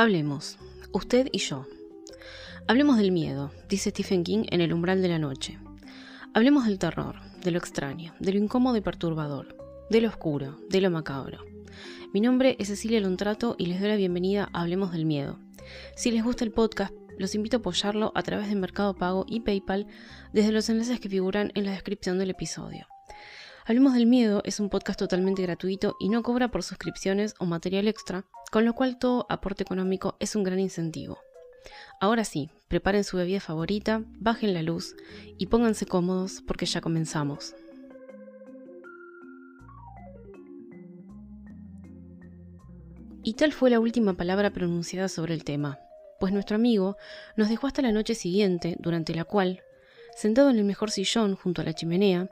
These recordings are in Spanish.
Hablemos, usted y yo. Hablemos del miedo, dice Stephen King en El umbral de la noche. Hablemos del terror, de lo extraño, de lo incómodo y perturbador, de lo oscuro, de lo macabro. Mi nombre es Cecilia Lontrato y les doy la bienvenida a Hablemos del Miedo. Si les gusta el podcast, los invito a apoyarlo a través de Mercado Pago y PayPal desde los enlaces que figuran en la descripción del episodio. Hablemos del Miedo es un podcast totalmente gratuito y no cobra por suscripciones o material extra, con lo cual todo aporte económico es un gran incentivo. Ahora sí, preparen su bebida favorita, bajen la luz y pónganse cómodos porque ya comenzamos. Y tal fue la última palabra pronunciada sobre el tema, pues nuestro amigo nos dejó hasta la noche siguiente, durante la cual, sentado en el mejor sillón junto a la chimenea,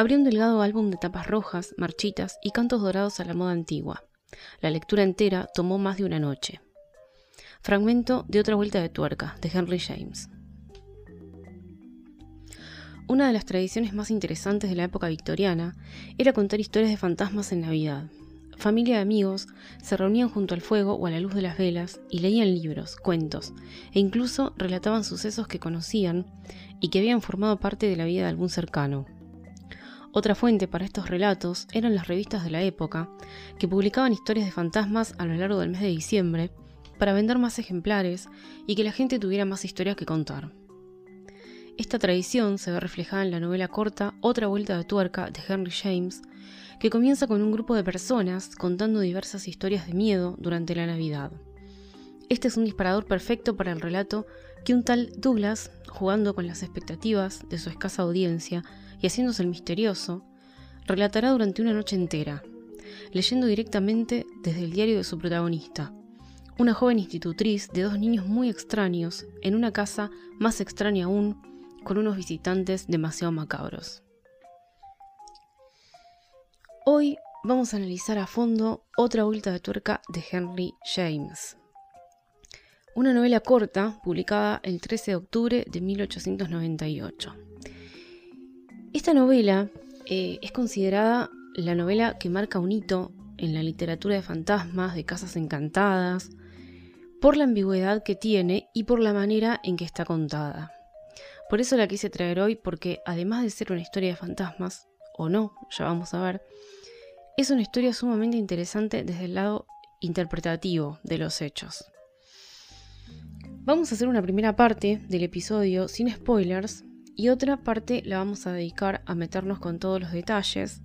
abrió un delgado álbum de tapas rojas, marchitas y cantos dorados a la moda antigua. La lectura entera tomó más de una noche. Fragmento de Otra Vuelta de Tuerca, de Henry James. Una de las tradiciones más interesantes de la época victoriana era contar historias de fantasmas en Navidad. Familia y amigos se reunían junto al fuego o a la luz de las velas y leían libros, cuentos e incluso relataban sucesos que conocían y que habían formado parte de la vida de algún cercano. Otra fuente para estos relatos eran las revistas de la época, que publicaban historias de fantasmas a lo largo del mes de diciembre para vender más ejemplares y que la gente tuviera más historias que contar. Esta tradición se ve reflejada en la novela corta Otra vuelta de tuerca de Henry James, que comienza con un grupo de personas contando diversas historias de miedo durante la Navidad. Este es un disparador perfecto para el relato que un tal Douglas, jugando con las expectativas de su escasa audiencia, y haciéndose el misterioso, relatará durante una noche entera, leyendo directamente desde el diario de su protagonista, una joven institutriz de dos niños muy extraños en una casa más extraña aún, con unos visitantes demasiado macabros. Hoy vamos a analizar a fondo otra vuelta de tuerca de Henry James. Una novela corta publicada el 13 de octubre de 1898. Esta novela eh, es considerada la novela que marca un hito en la literatura de fantasmas, de casas encantadas, por la ambigüedad que tiene y por la manera en que está contada. Por eso la quise traer hoy porque además de ser una historia de fantasmas, o no, ya vamos a ver, es una historia sumamente interesante desde el lado interpretativo de los hechos. Vamos a hacer una primera parte del episodio sin spoilers y otra parte la vamos a dedicar a meternos con todos los detalles.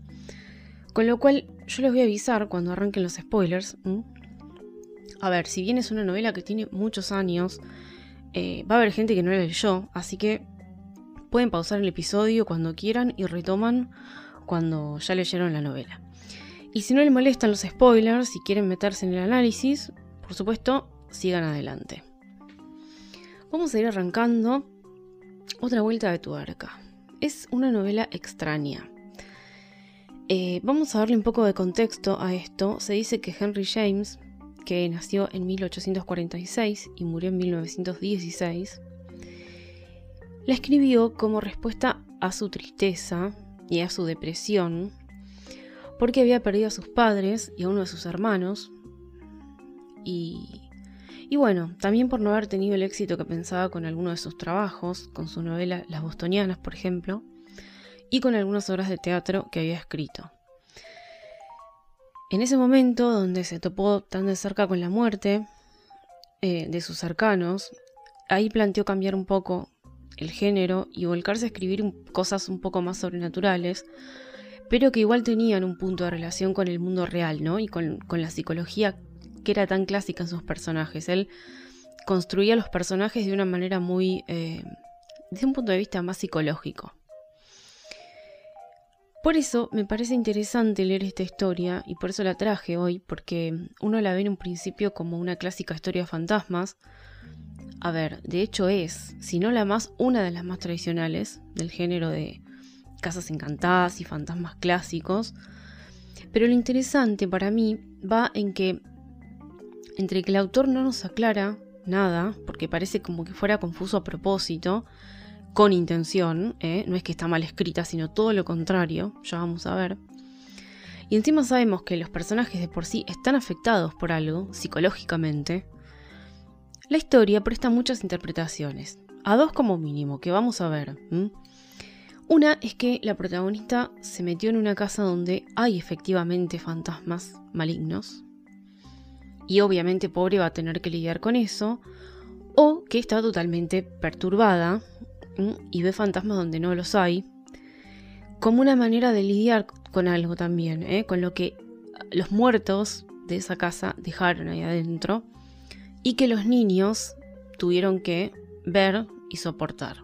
Con lo cual yo les voy a avisar cuando arranquen los spoilers. A ver, si bien es una novela que tiene muchos años, eh, va a haber gente que no la leyó, así que pueden pausar el episodio cuando quieran y retoman cuando ya leyeron la novela. Y si no les molestan los spoilers, si quieren meterse en el análisis, por supuesto, sigan adelante. Vamos a ir arrancando otra vuelta de tuerca. Es una novela extraña. Eh, vamos a darle un poco de contexto a esto. Se dice que Henry James, que nació en 1846 y murió en 1916, la escribió como respuesta a su tristeza y a su depresión, porque había perdido a sus padres y a uno de sus hermanos, y y bueno, también por no haber tenido el éxito que pensaba con alguno de sus trabajos, con su novela Las Bostonianas, por ejemplo, y con algunas obras de teatro que había escrito. En ese momento, donde se topó tan de cerca con la muerte eh, de sus cercanos, ahí planteó cambiar un poco el género y volcarse a escribir cosas un poco más sobrenaturales, pero que igual tenían un punto de relación con el mundo real, ¿no? Y con, con la psicología que era tan clásica en sus personajes. Él construía los personajes de una manera muy, eh, desde un punto de vista más psicológico. Por eso me parece interesante leer esta historia y por eso la traje hoy, porque uno la ve en un principio como una clásica historia de fantasmas. A ver, de hecho es, si no la más, una de las más tradicionales del género de casas encantadas y fantasmas clásicos. Pero lo interesante para mí va en que entre que el autor no nos aclara nada, porque parece como que fuera confuso a propósito, con intención, ¿eh? no es que está mal escrita, sino todo lo contrario, ya vamos a ver. Y encima sabemos que los personajes de por sí están afectados por algo, psicológicamente, La historia presta muchas interpretaciones, a dos como mínimo, que vamos a ver. Una es que la protagonista se metió en una casa donde hay efectivamente fantasmas malignos, y obviamente pobre va a tener que lidiar con eso, o que está totalmente perturbada y ve fantasmas donde no los hay, como una manera de lidiar con algo también, ¿eh? con lo que los muertos de esa casa dejaron ahí adentro y que los niños tuvieron que ver y soportar.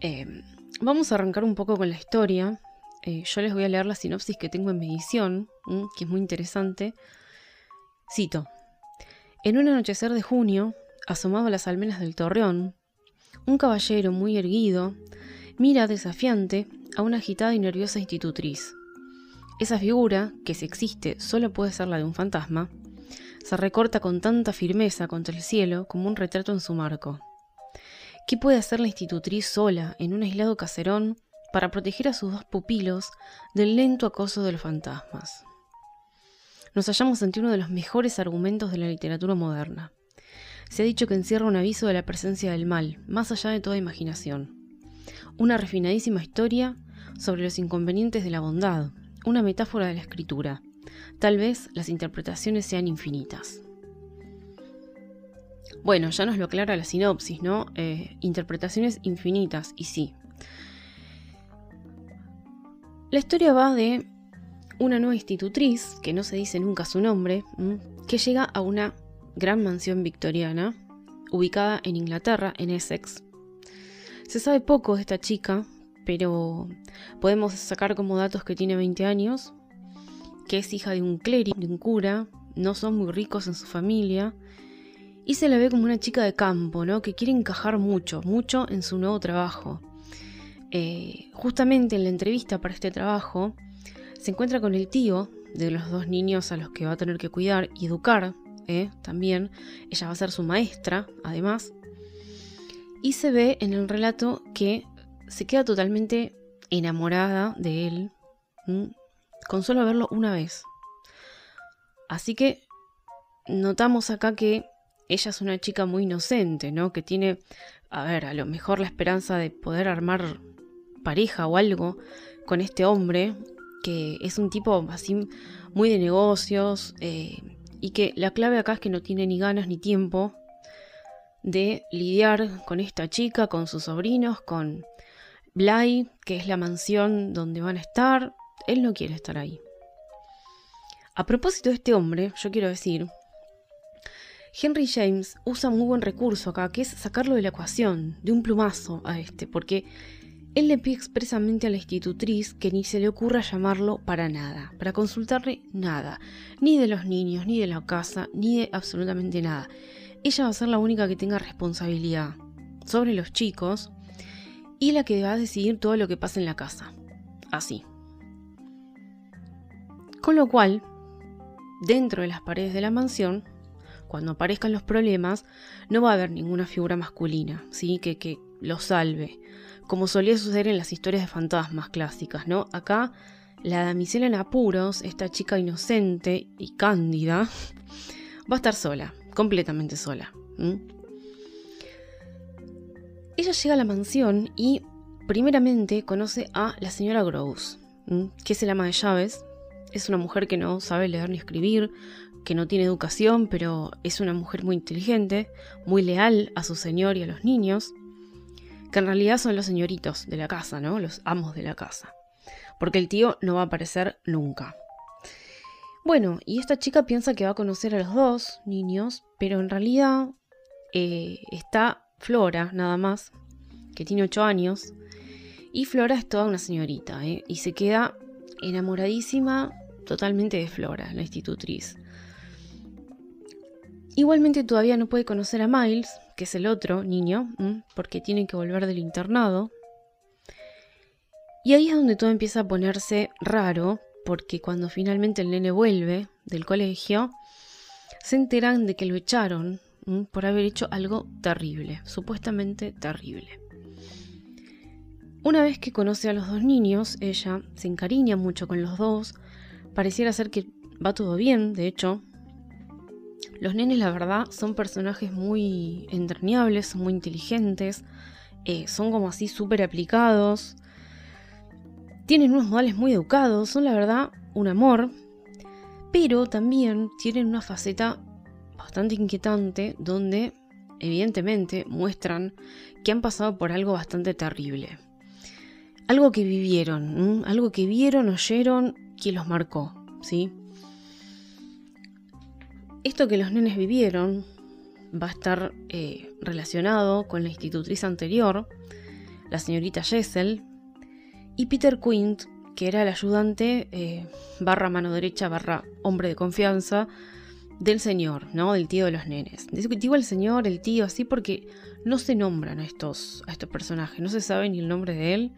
Em, vamos a arrancar un poco con la historia. Eh, yo les voy a leer la sinopsis que tengo en mi edición, que es muy interesante. Cito. En un anochecer de junio, asomado a las almenas del torreón, un caballero muy erguido mira desafiante a una agitada y nerviosa institutriz. Esa figura, que si existe solo puede ser la de un fantasma, se recorta con tanta firmeza contra el cielo como un retrato en su marco. ¿Qué puede hacer la institutriz sola en un aislado caserón para proteger a sus dos pupilos del lento acoso de los fantasmas? Nos hallamos ante uno de los mejores argumentos de la literatura moderna. Se ha dicho que encierra un aviso de la presencia del mal, más allá de toda imaginación. Una refinadísima historia sobre los inconvenientes de la bondad, una metáfora de la escritura. Tal vez las interpretaciones sean infinitas. Bueno, ya nos lo aclara la sinopsis, ¿no? Eh, interpretaciones infinitas, y sí. La historia va de una nueva institutriz, que no se dice nunca su nombre, que llega a una gran mansión victoriana, ubicada en Inglaterra, en Essex. Se sabe poco de esta chica, pero podemos sacar como datos que tiene 20 años, que es hija de un clérigo, de un cura, no son muy ricos en su familia, y se la ve como una chica de campo, ¿no? Que quiere encajar mucho, mucho en su nuevo trabajo. Eh, justamente en la entrevista para este trabajo, se encuentra con el tío de los dos niños a los que va a tener que cuidar y educar ¿eh? también. Ella va a ser su maestra, además. Y se ve en el relato que se queda totalmente enamorada de él con solo verlo una vez. Así que notamos acá que ella es una chica muy inocente, ¿no? Que tiene, a ver, a lo mejor la esperanza de poder armar pareja o algo con este hombre, que es un tipo así muy de negocios, eh, y que la clave acá es que no tiene ni ganas ni tiempo de lidiar con esta chica, con sus sobrinos, con Bly, que es la mansión donde van a estar, él no quiere estar ahí. A propósito de este hombre, yo quiero decir, Henry James usa muy buen recurso acá, que es sacarlo de la ecuación, de un plumazo a este, porque él le pide expresamente a la institutriz que ni se le ocurra llamarlo para nada, para consultarle nada, ni de los niños, ni de la casa, ni de absolutamente nada. Ella va a ser la única que tenga responsabilidad sobre los chicos y la que va a decidir todo lo que pasa en la casa. Así. Con lo cual, dentro de las paredes de la mansión, cuando aparezcan los problemas, no va a haber ninguna figura masculina, ¿sí? Que, que lo salve, como solía suceder en las historias de fantasmas clásicas, ¿no? Acá, la damisela en apuros, esta chica inocente y cándida, va a estar sola, completamente sola. Ella llega a la mansión y primeramente conoce a la señora Gross, que es el ama de llaves. Es una mujer que no sabe leer ni escribir, que no tiene educación, pero es una mujer muy inteligente, muy leal a su señor y a los niños, que en realidad son los señoritos de la casa, ¿no? Los amos de la casa. Porque el tío no va a aparecer nunca. Bueno, y esta chica piensa que va a conocer a los dos niños, pero en realidad eh, está Flora, nada más, que tiene 8 años. Y Flora es toda una señorita, ¿eh? y se queda enamoradísima totalmente de Flora, la institutriz. Igualmente todavía no puede conocer a Miles, que es el otro niño, porque tiene que volver del internado. Y ahí es donde todo empieza a ponerse raro, porque cuando finalmente el nene vuelve del colegio, se enteran de que lo echaron por haber hecho algo terrible, supuestamente terrible. Una vez que conoce a los dos niños, ella se encariña mucho con los dos, pareciera ser que va todo bien, de hecho, Los nenes, la verdad, son personajes muy entrañables, muy inteligentes, eh, son como así súper aplicados, tienen unos modales muy educados, son la verdad un amor, pero también tienen una faceta bastante inquietante donde evidentemente muestran que han pasado por algo bastante terrible. Algo que vivieron, algo que vieron, oyeron, que los marcó, ¿sí? Esto que los nenes vivieron va a estar eh, relacionado con la institutriz anterior, la señorita Jessel, y Peter Quint, que era el ayudante eh, barra mano derecha barra hombre de confianza del señor, ¿no? Del tío de los nenes. Digo el señor, el tío, así porque no se nombran a estos, a estos personajes, no se sabe ni el nombre de él,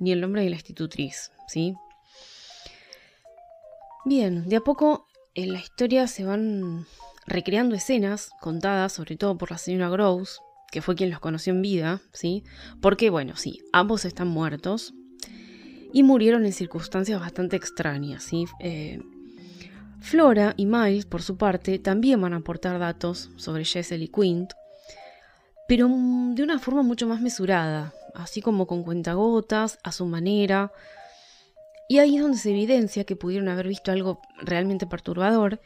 ni el nombre de la institutriz, ¿sí? Bien, de a poco en la historia se van recreando escenas contadas sobre todo por la señora Gross, que fue quien los conoció en vida, ¿sí? Porque, bueno, sí, ambos están muertos y murieron en circunstancias bastante extrañas, ¿sí? Eh, Flora y Miles, por su parte, también van a aportar datos sobre Jessel y Quint, pero de una forma mucho más mesurada, así como con cuentagotas, a su manera. Y ahí es donde se evidencia que pudieron haber visto algo realmente perturbador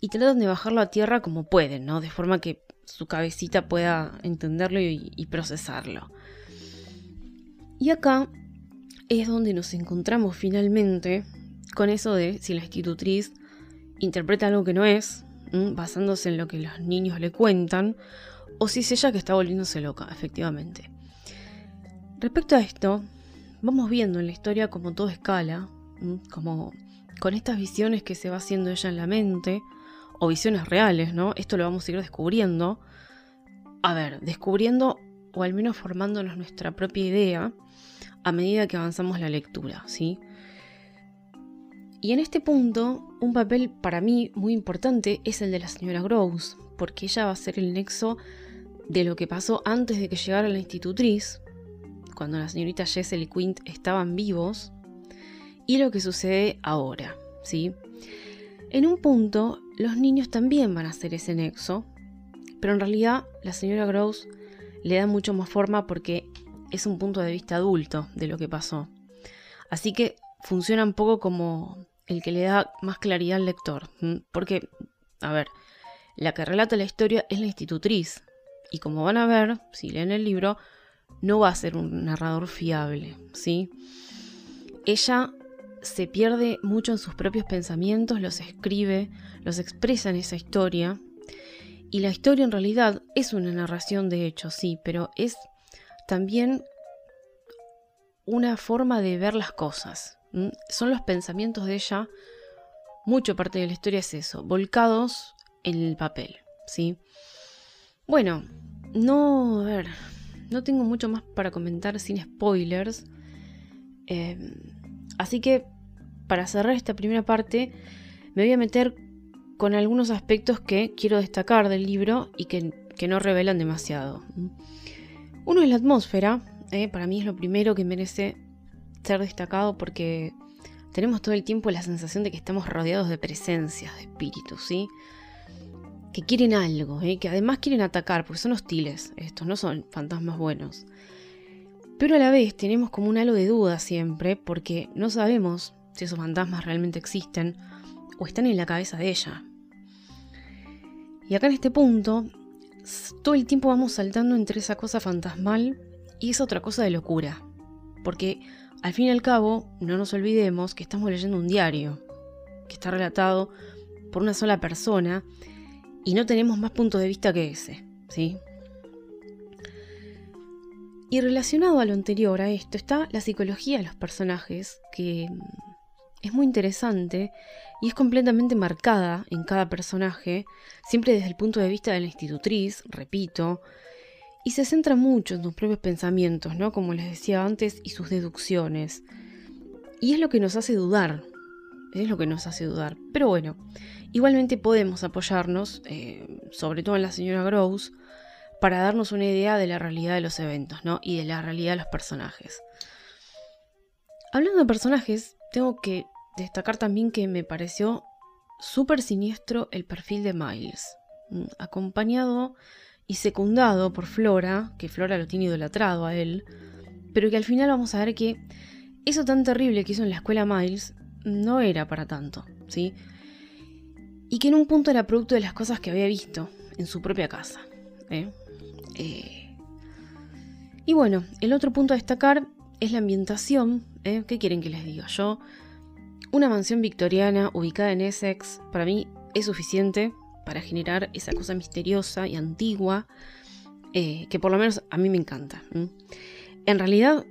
y tratan de bajarlo a tierra como pueden, ¿no? De forma que su cabecita pueda entenderlo y, y procesarlo. Y acá es donde nos encontramos finalmente con eso de si la institutriz interpreta algo que no es, basándose en lo que los niños le cuentan, o si es ella que está volviéndose loca, efectivamente. Respecto a esto, vamos viendo en la historia como todo escala, como con estas visiones que se va haciendo ella en la mente, o visiones reales, ¿no? Esto lo vamos a ir descubriendo. A ver, descubriendo o al menos formándonos nuestra propia idea a medida que avanzamos la lectura, ¿sí? Y en este punto, un papel para mí muy importante es el de la señora Gross, porque ella va a ser el nexo de lo que pasó antes de que llegara la institutriz, cuando la señorita Jessel y Quint estaban vivos, y lo que sucede ahora, ¿sí? En un punto, los niños también van a ser ese nexo, pero en realidad la señora Gross le da mucho más forma porque es un punto de vista adulto de lo que pasó. Así que funciona un poco como el que le da más claridad al lector. Porque, a ver, la que relata la historia es la institutriz. Y como van a ver, si leen el libro, no va a ser un narrador fiable, ¿sí? Ella se pierde mucho en sus propios pensamientos, los escribe, los expresa en esa historia. Y la historia en realidad es una narración de hechos, sí, pero es también una forma de ver las cosas, son los pensamientos de ella, mucho parte de la historia es eso, volcados en el papel, ¿sí? Bueno, no, a ver, no tengo mucho más para comentar sin spoilers, em, así que para cerrar esta primera parte me voy a meter con algunos aspectos que quiero destacar del libro y que, que no revelan demasiado. Uno es la atmósfera, ¿eh? para mí es lo primero que merece ser destacado porque tenemos todo el tiempo la sensación de que estamos rodeados de presencias, de espíritus, ¿sí? Que quieren algo, ¿eh? que además quieren atacar, porque son hostiles, estos no son fantasmas buenos. Pero a la vez tenemos como un halo de duda siempre, porque no sabemos si esos fantasmas realmente existen o están en la cabeza de ella. Y acá en este punto, todo el tiempo vamos saltando entre esa cosa fantasmal y esa otra cosa de locura. Porque al fin y al cabo, no nos olvidemos que estamos leyendo un diario, que está relatado por una sola persona y no tenemos más puntos de vista que ese, ¿sí? Y relacionado a lo anterior, a esto, está la psicología de los personajes, que es muy interesante y es completamente marcada en cada personaje, siempre desde el punto de vista de la institutriz, repito, y se centra mucho en sus propios pensamientos, ¿no? Como les decía antes, y sus deducciones. Y es lo que nos hace dudar, es lo que nos hace dudar. Pero bueno, igualmente podemos apoyarnos, eh, sobre todo en la señora Gross, para darnos una idea de la realidad de los eventos, ¿no? Y de la realidad de los personajes. Hablando de personajes, tengo que destacar también que me pareció súper siniestro el perfil de Miles. mm, acompañado y secundado por Flora, que Flora lo tiene idolatrado a él, pero que al final vamos a ver que eso tan terrible que hizo en la escuela Miles no era para tanto, ¿sí? Y que en un punto era producto de las cosas que había visto en su propia casa. ¿eh? Eh, y bueno, el otro punto a destacar es la ambientación. ¿eh? ¿Qué quieren que les diga yo? Una mansión victoriana ubicada en Essex, para mí es suficiente para generar esa cosa misteriosa y antigua que por lo menos a mí me encanta. En realidad,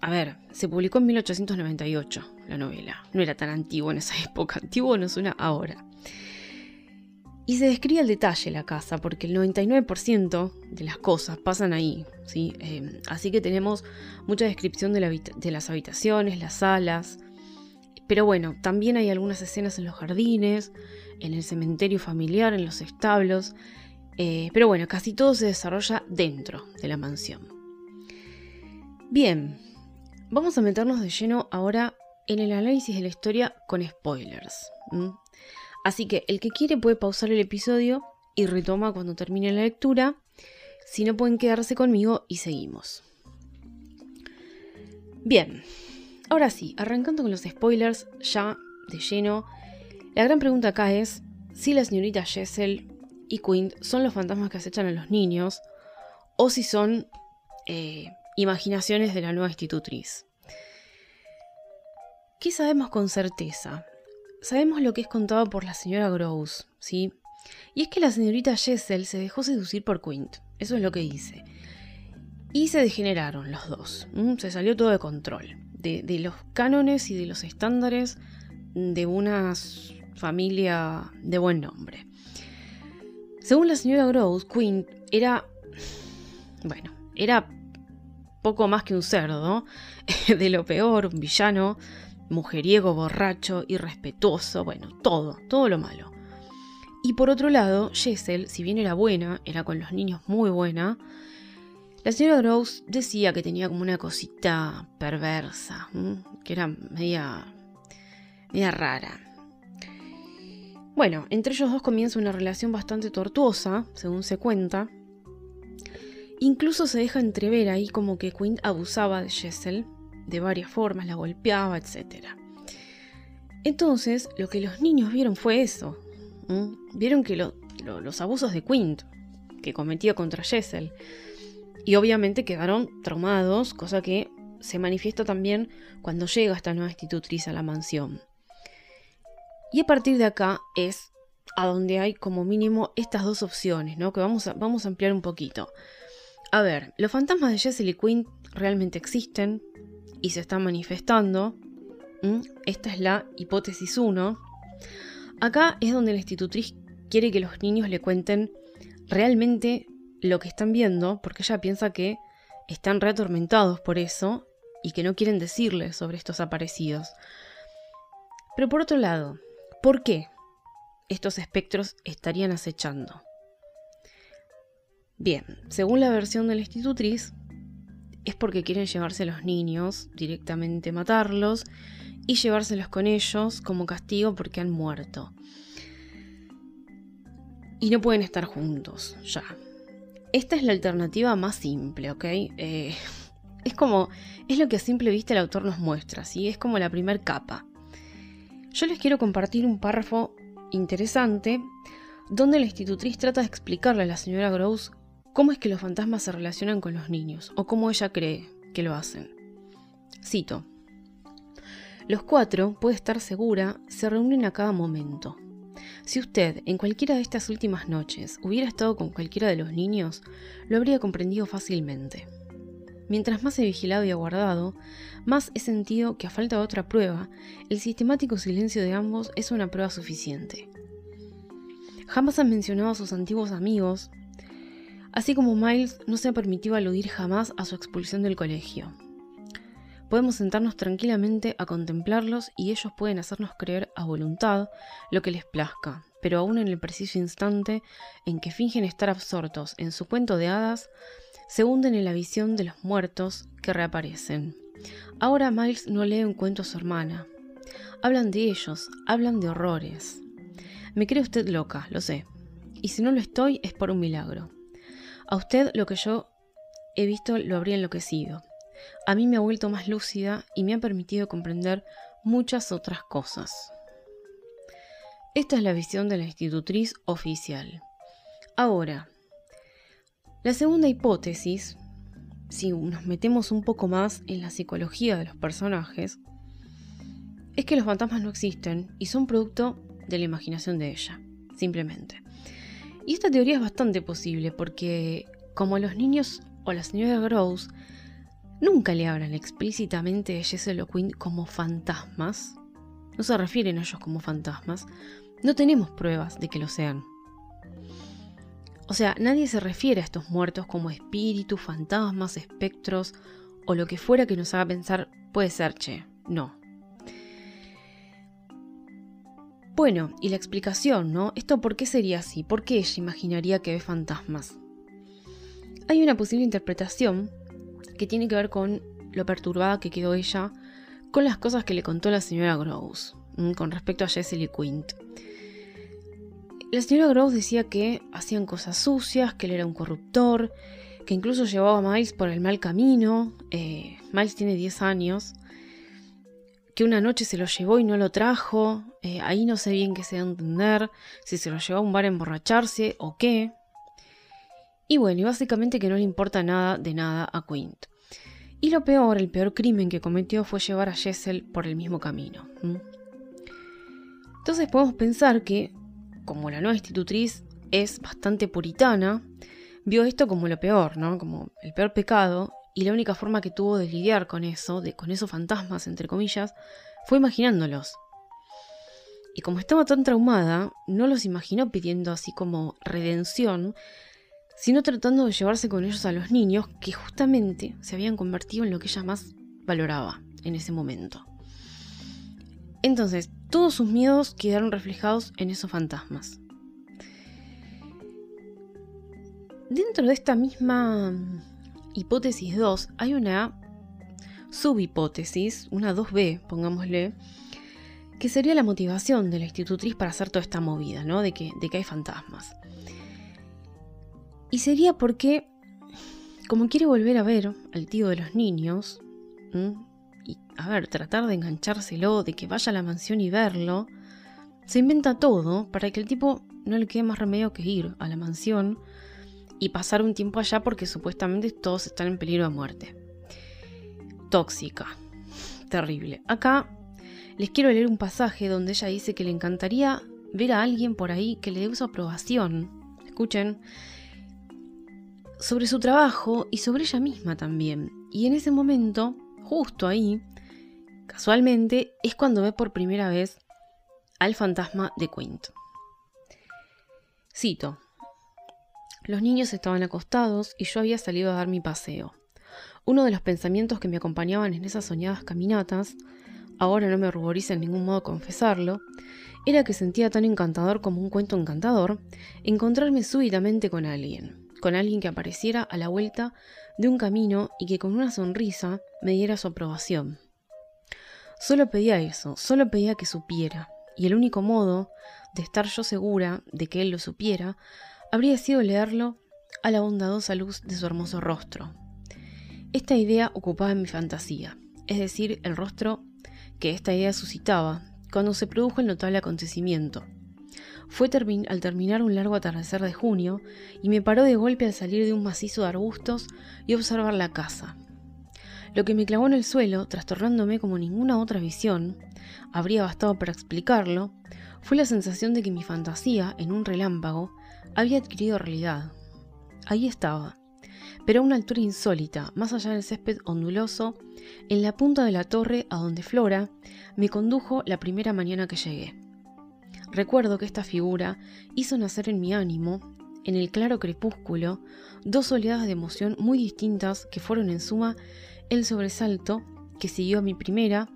a ver, se publicó en 1898 la novela. No era tan antiguo en esa época, antiguo no suena ahora. Y se describe al detalle la casa, porque el 99% de las cosas pasan ahí. ¿sí? Eh, así que tenemos mucha descripción de, las habitaciones, las salas. Pero bueno, también hay algunas escenas en los jardines, en el cementerio familiar, en los establos. Eh, pero bueno, casi todo se desarrolla dentro de la mansión. Bien, vamos a meternos de lleno ahora en el análisis de la historia con spoilers. Así que el que quiere puede pausar el episodio y retoma cuando termine la lectura. Si no pueden quedarse conmigo y seguimos. Bien, ahora sí, arrancando con los spoilers ya de lleno, la gran pregunta acá es si la señorita Jessel y Quint son los fantasmas que acechan a los niños o si son eh, imaginaciones de la nueva institutriz. ¿Qué sabemos con certeza? Sabemos lo que es contado por la señora Gross, ¿sí? Y es que la señorita Jessel se dejó seducir por Quint, eso es lo que dice. Y se degeneraron los dos, se salió todo de control, de, los cánones y de los estándares de una familia de buen nombre. Según la señora Gross, Quint era, bueno, era poco más que un cerdo, de lo peor, un villano, mujeriego, borracho, irrespetuoso, bueno, todo, todo lo malo. Y por otro lado, Jessel, si bien era buena, era con los niños muy buena, la señora Rose decía que tenía como una cosita perversa, que era media, media rara. Bueno, entre ellos dos comienza una relación bastante tortuosa, según se cuenta, Incluso se deja entrever ahí como que Quint abusaba de Jessel de varias formas, la golpeaba, etc. Entonces, lo que los niños vieron fue eso. Vieron que los abusos de Quint que cometía contra Jessel. Y obviamente quedaron traumados, cosa que se manifiesta también cuando llega esta nueva institutriz a la mansión. Y a partir de acá es a donde hay como mínimo estas dos opciones, ¿no? Que vamos a, vamos a ampliar un poquito. A ver, los fantasmas de Jessel y Quinn realmente existen y se están manifestando. Esta es la hipótesis 1. Acá es donde la institutriz quiere que los niños le cuenten realmente lo que están viendo, porque ella piensa que están reatormentados por eso y que no quieren decirle sobre estos aparecidos. Pero por otro lado, ¿por qué estos espectros estarían acechando? Bien, según la versión de la institutriz, es porque quieren llevarse a los niños, directamente matarlos y llevárselos con ellos como castigo porque han muerto. Y no pueden estar juntos, ya. Esta es la alternativa más simple, ¿ok? Eh, es como, es lo que a simple vista el autor nos muestra, ¿sí? Es como la primer capa. Yo les quiero compartir un párrafo interesante donde la institutriz trata de explicarle a la señora Gross cómo es que los fantasmas se relacionan con los niños o cómo ella cree que lo hacen. Cito. Los cuatro, puede estar segura, se reúnen a cada momento. Si usted, en cualquiera de estas últimas noches, hubiera estado con cualquiera de los niños, lo habría comprendido fácilmente. Mientras más he vigilado y aguardado, más he sentido que a falta de otra prueba, el sistemático silencio de ambos es una prueba suficiente. Jamás han mencionado a sus antiguos amigos, así como Miles no se ha permitido aludir jamás a su expulsión del colegio. Podemos sentarnos tranquilamente a contemplarlos y ellos pueden hacernos creer a voluntad lo que les plazca, pero aún en el preciso instante en que fingen estar absortos en su cuento de hadas, se hunden en la visión de los muertos que reaparecen. Ahora Miles no lee un cuento a su hermana. Hablan de ellos, hablan de horrores. Me cree usted loca, lo sé, y si no lo estoy es por un milagro. A usted lo que yo he visto lo habría enloquecido. A mí me ha vuelto más lúcida y me ha permitido comprender muchas otras cosas. Esta es la visión de la institutriz oficial. Ahora, la segunda hipótesis, si nos metemos un poco más en la psicología de los personajes, es que los fantasmas no existen y son producto de la imaginación de ella, simplemente. Y esta teoría es bastante posible porque como los niños o la señora Gross nunca le hablan explícitamente a Jessel o Quinn como fantasmas, no se refieren a ellos como fantasmas, no tenemos pruebas de que lo sean. O sea, nadie se refiere a estos muertos como espíritus, fantasmas, espectros o lo que fuera que nos haga pensar puede ser, che, no. Bueno, y la explicación, ¿no? ¿Esto por qué sería así? ¿Por qué ella imaginaría que ve fantasmas? Hay una posible interpretación que tiene que ver con lo perturbada que quedó ella con las cosas que le contó la señora Gross con respecto a Jessie Quint. La señora Gross decía que hacían cosas sucias, que él era un corruptor, que incluso llevaba a Miles por el mal camino. Eh, Miles tiene 10 años que una noche se lo llevó y no lo trajo. Eh, ahí no sé bien qué se da a entender, si se lo llevó a un bar a emborracharse o qué. Y bueno, y básicamente que no le importa nada de nada a Quint. Y lo peor, el peor crimen que cometió fue llevar a Jessel por el mismo camino. Entonces podemos pensar que, como la nueva institutriz es bastante puritana, vio esto como lo peor, ¿no? Como el peor pecado, y la única forma que tuvo de lidiar con eso, de, con esos fantasmas, entre comillas, fue imaginándolos. Y como estaba tan traumada, no los imaginó pidiendo así como redención, sino tratando de llevarse con ellos a los niños que justamente se habían convertido en lo que ella más valoraba en ese momento. Entonces, todos sus miedos quedaron reflejados en esos fantasmas. Dentro de esta misma hipótesis 2 hay una subhipótesis, una 2B, pongámosle, que sería la motivación de la institutriz para hacer toda esta movida, ¿no? De que, de que hay fantasmas. Y sería porque, como quiere volver a ver al tío de los niños, y a ver, tratar de enganchárselo, de que vaya a la mansión y verlo, se inventa todo para que el tipo no le quede más remedio que ir a la mansión y pasar un tiempo allá porque supuestamente todos están en peligro de muerte. Tóxica. Terrible. Acá les quiero leer un pasaje donde ella dice que le encantaría ver a alguien por ahí que le dé su aprobación. Escuchen. Sobre su trabajo y sobre ella misma también. Y en ese momento, justo ahí, casualmente, es cuando ve por primera vez al fantasma de Quint. Cito. Los niños estaban acostados y yo había salido a dar mi paseo. Uno de los pensamientos que me acompañaban en esas soñadas caminatas, ahora no me ruboriza en ningún modo confesarlo, era que sentía tan encantador como un cuento encantador encontrarme súbitamente con alguien, con alguien que apareciera a la vuelta de un camino y que con una sonrisa me diera su aprobación. Solo pedía eso, solo pedía que supiera, y el único modo de estar yo segura de que él lo supiera habría sido leerlo a la bondadosa luz de su hermoso rostro. Esta idea ocupaba mi fantasía, es decir, el rostro que esta idea suscitaba cuando se produjo el notable acontecimiento. Fue al terminar un largo atardecer de junio y me paró de golpe al salir de un macizo de arbustos y observar la casa. Lo que me clavó en el suelo, trastornándome como ninguna otra visión, habría bastado para explicarlo, fue la sensación de que mi fantasía, en un relámpago, había adquirido realidad. Ahí estaba, pero a una altura insólita, más allá del césped onduloso, en la punta de la torre a donde Flora me condujo la primera mañana que llegué. Recuerdo que esta figura hizo nacer en mi ánimo, en el claro crepúsculo, dos oleadas de emoción muy distintas que fueron en suma el sobresalto que siguió a mi primera,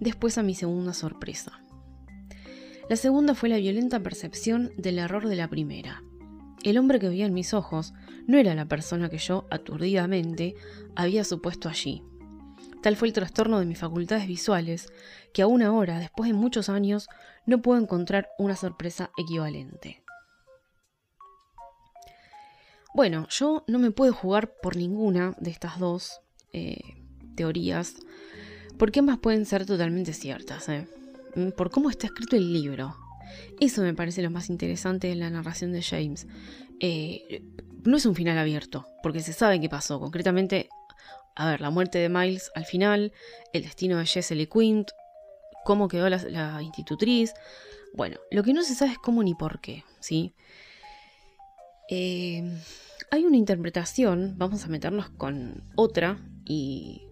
después a mi segunda sorpresa. La segunda fue la violenta percepción del error de la primera. El hombre que veía en mis ojos no era la persona que yo, aturdidamente, había supuesto allí. Tal fue el trastorno de mis facultades visuales, que aún ahora, después de muchos años, no puedo encontrar una sorpresa equivalente. Bueno, yo no me puedo jugar por ninguna de estas dos eh, teorías, porque ambas pueden ser totalmente ciertas, ¿eh? Mm, por cómo está escrito el libro. Eso me parece lo más interesante de la narración de James. Eh, no es un final abierto, porque se sabe qué pasó. Concretamente, a ver, la muerte de Miles al final, el destino de Jessel y Quint, cómo quedó la, institutriz. Bueno, lo que no se sabe es cómo ni por qué, ¿sí? Eh, hay una interpretación, vamos a meternos con otra y,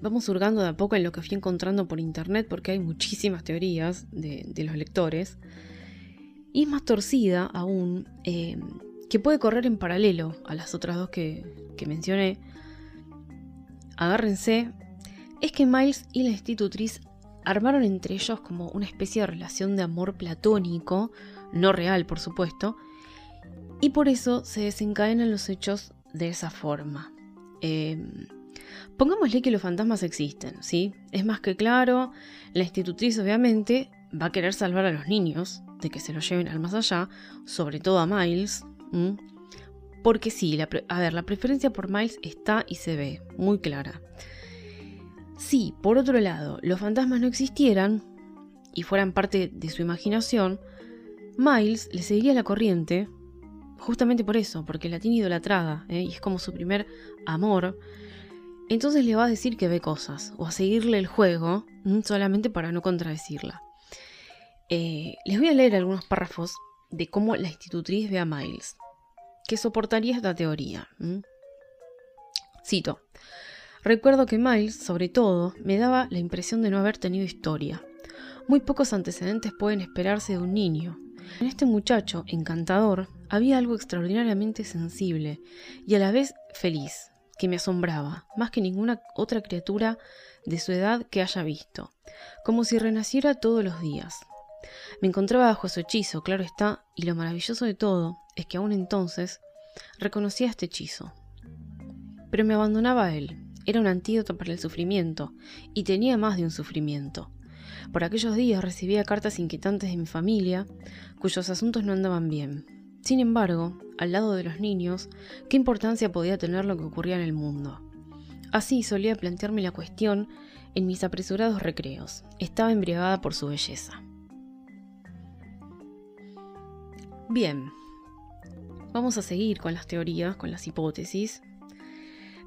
vamos hurgando de a poco en lo que fui encontrando por internet porque hay muchísimas teorías de, los lectores. Y es más torcida aún, eh, que puede correr en paralelo a las otras dos que, que mencioné. Agárrense, es que Miles y la institutriz armaron entre ellos como una especie de relación de amor platónico, no real por supuesto, y por eso se desencadenan los hechos de esa forma. Em, pongámosle que los fantasmas existen, ¿sí? Es más que claro, la institutriz obviamente va a querer salvar a los niños de que se los lleven al más allá, sobre todo a Miles, porque sí, a ver, la preferencia por Miles está y se ve, muy clara. Si, por otro lado, los fantasmas no existieran y fueran parte de su imaginación, Miles le seguiría la corriente, justamente por eso, porque la tiene idolatrada ¿eh? y es como su primer amor. Entonces le va a decir que ve cosas o a seguirle el juego solamente para no contradecirla. Eh, les voy a leer algunos párrafos de cómo la institutriz ve a Miles, que soportaría esta teoría. Cito. Recuerdo que Miles, sobre todo, me daba la impresión de no haber tenido historia. Muy pocos antecedentes pueden esperarse de un niño. En este muchacho, encantador, había algo extraordinariamente sensible y a la vez feliz, que me asombraba, más que ninguna otra criatura de su edad que haya visto, como si renaciera todos los días. Me encontraba bajo su hechizo, claro está, y lo maravilloso de todo es que aún entonces reconocía este hechizo. Pero me abandonaba a él, era un antídoto para el sufrimiento, y tenía más de un sufrimiento. Por aquellos días recibía cartas inquietantes de mi familia, cuyos asuntos no andaban bien. Sin embargo, al lado de los niños, ¿qué importancia podía tener lo que ocurría en el mundo? Así solía plantearme la cuestión en mis apresurados recreos. Estaba embriagada por su belleza. Bien, vamos a seguir con las teorías, con las hipótesis.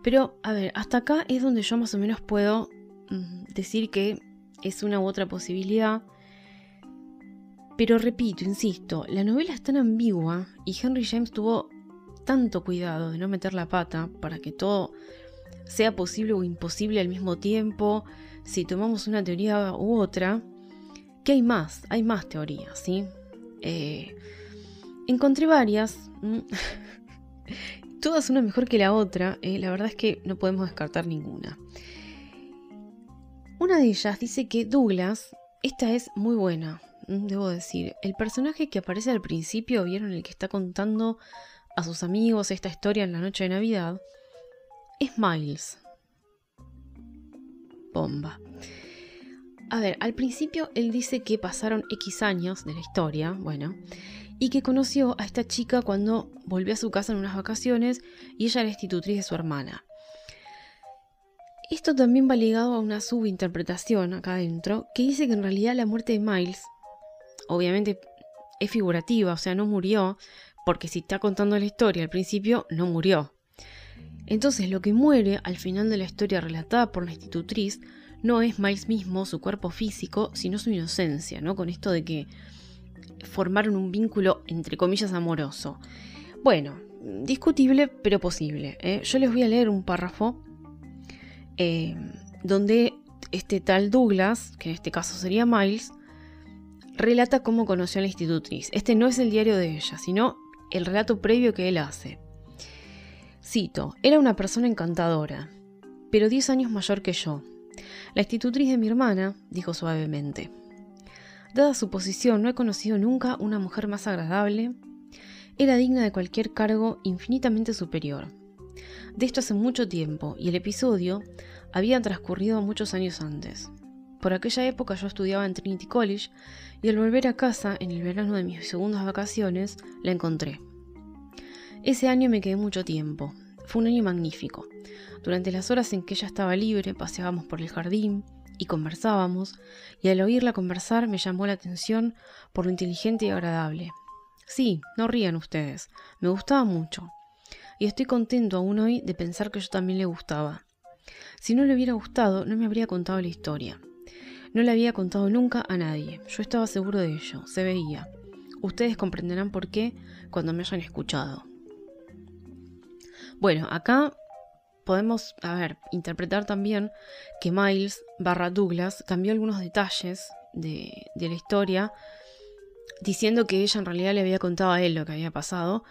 Pero, a ver, hasta acá es donde yo más o menos puedo mm, decir que es una u otra posibilidad. Pero repito, insisto, la novela es tan ambigua y Henry James tuvo tanto cuidado de no meter la pata para que todo sea posible o imposible al mismo tiempo, si tomamos una teoría u otra, que hay más, hay más teorías, ¿sí? Eh, encontré varias. todas una mejor que la otra, eh, la verdad es que no podemos descartar ninguna. Una de ellas dice que Douglas, esta es muy buena, debo decir, el personaje que aparece al principio, vieron el que está contando a sus amigos esta historia en la noche de Navidad, es Miles. Bomba. A ver, al principio él dice que pasaron X años de la historia, bueno, y que conoció a esta chica cuando volvió a su casa en unas vacaciones y ella era institutriz de su hermana. Esto también va ligado a una subinterpretación acá adentro que dice que en realidad la muerte de Miles, obviamente es figurativa, o sea, no murió, porque si está contando la historia al principio, no murió. Entonces lo que muere al final de la historia relatada por la institutriz no es Miles mismo, su cuerpo físico, sino su inocencia, ¿no? Con esto de que formaron un vínculo entre comillas amoroso. Bueno, discutible pero posible. ¿eh? Yo les voy a leer un párrafo eh, donde este tal Douglas, que en este caso sería Miles, relata cómo conoció a la institutriz. Este no es el diario de ella, sino el relato previo que él hace. Cito, era una persona encantadora, pero 10 años mayor que yo. La institutriz de mi hermana, dijo suavemente. Dada su posición, no he conocido nunca una mujer más agradable. Era digna de cualquier cargo infinitamente superior. De esto hace mucho tiempo, y el episodio había transcurrido muchos años antes. Por aquella época yo estudiaba en Trinity College y al volver a casa en el verano de mis segundas vacaciones la encontré. Ese año me quedé mucho tiempo. Fue un año magnífico. Durante las horas en que ella estaba libre, paseábamos por el jardín y conversábamos, y al oírla conversar me llamó la atención por lo inteligente y agradable. Sí, no rían ustedes, me gustaba mucho. Y estoy contento aún hoy de pensar que yo también le gustaba. Si no le hubiera gustado, no me habría contado la historia. No le había contado nunca a nadie. Yo estaba seguro de ello, se veía. Ustedes comprenderán por qué cuando me hayan escuchado. Bueno, acá podemos, a ver, interpretar también que Miles barra Douglas cambió algunos detalles de, la historia, diciendo que ella en realidad le había contado a él lo que había pasado,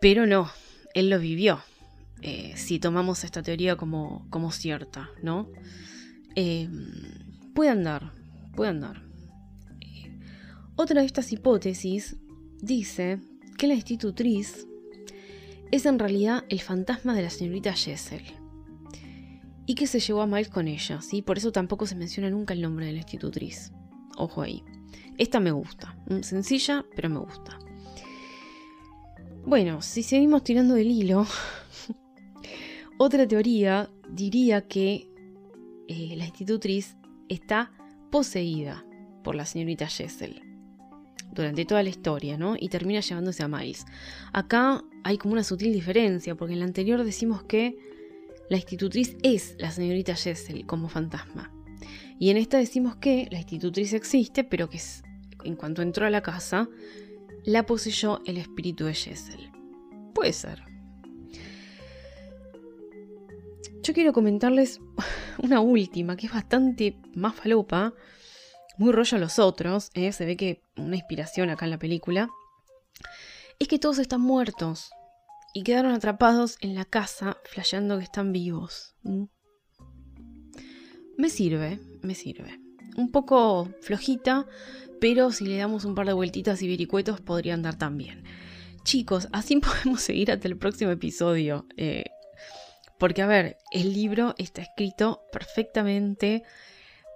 pero no, él lo vivió. Eh, si tomamos esta teoría como, como cierta, ¿no? Eh, puede andar, puede andar. Otra de estas hipótesis dice que la institutriz es en realidad el fantasma de la señorita Jessel y que se llevó a Miles con ella, ¿sí? Por eso tampoco se menciona nunca el nombre de la institutriz. Ojo ahí. Esta me gusta. Mm, sencilla, pero me gusta. Bueno, si seguimos tirando del hilo, otra teoría diría que eh, la institutriz está poseída por la señorita Jessel durante toda la historia, ¿no? Y termina llevándose a Miles. Acá hay como una sutil diferencia, porque en la anterior decimos que la institutriz es la señorita Jessel como fantasma. Y en esta decimos que la institutriz existe, pero que en cuanto entró a la casa, la poseyó el espíritu de Jessel. Puede ser. Yo quiero comentarles una última, que es bastante más falopa, muy rollo a los otros, ¿eh? se ve que una inspiración acá en la película, es que todos están muertos y quedaron atrapados en la casa flasheando que están vivos. Me sirve, me sirve. Un poco flojita, pero si le damos un par de vueltitas y vericuetos podría andar también. Chicos, así podemos seguir hasta el próximo episodio. Eh, porque, a ver, el libro está escrito perfectamente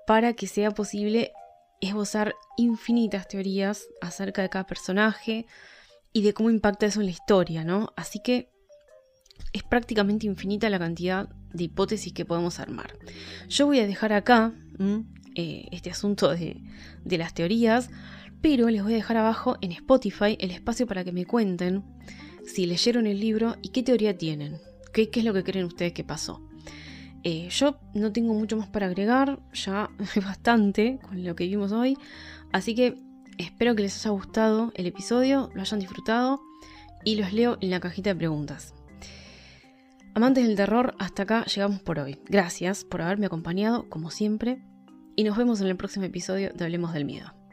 para que sea posible esbozar infinitas teorías acerca de cada personaje y de cómo impacta eso en la historia, ¿no? Así que es prácticamente infinita la cantidad de hipótesis que podemos armar. Yo voy a dejar acá eh, este asunto de, de las teorías, pero les voy a dejar abajo en Spotify el espacio para que me cuenten si leyeron el libro y qué teoría tienen. ¿Qué, es lo que creen ustedes que pasó? Eh, yo no tengo mucho más para agregar, ya bastante con lo que vimos hoy, así que espero que les haya gustado el episodio, lo hayan disfrutado y los leo en la cajita de preguntas. Amantes del terror, hasta acá llegamos por hoy. Gracias por haberme acompañado, como siempre, y nos vemos en el próximo episodio de Hablemos del Miedo.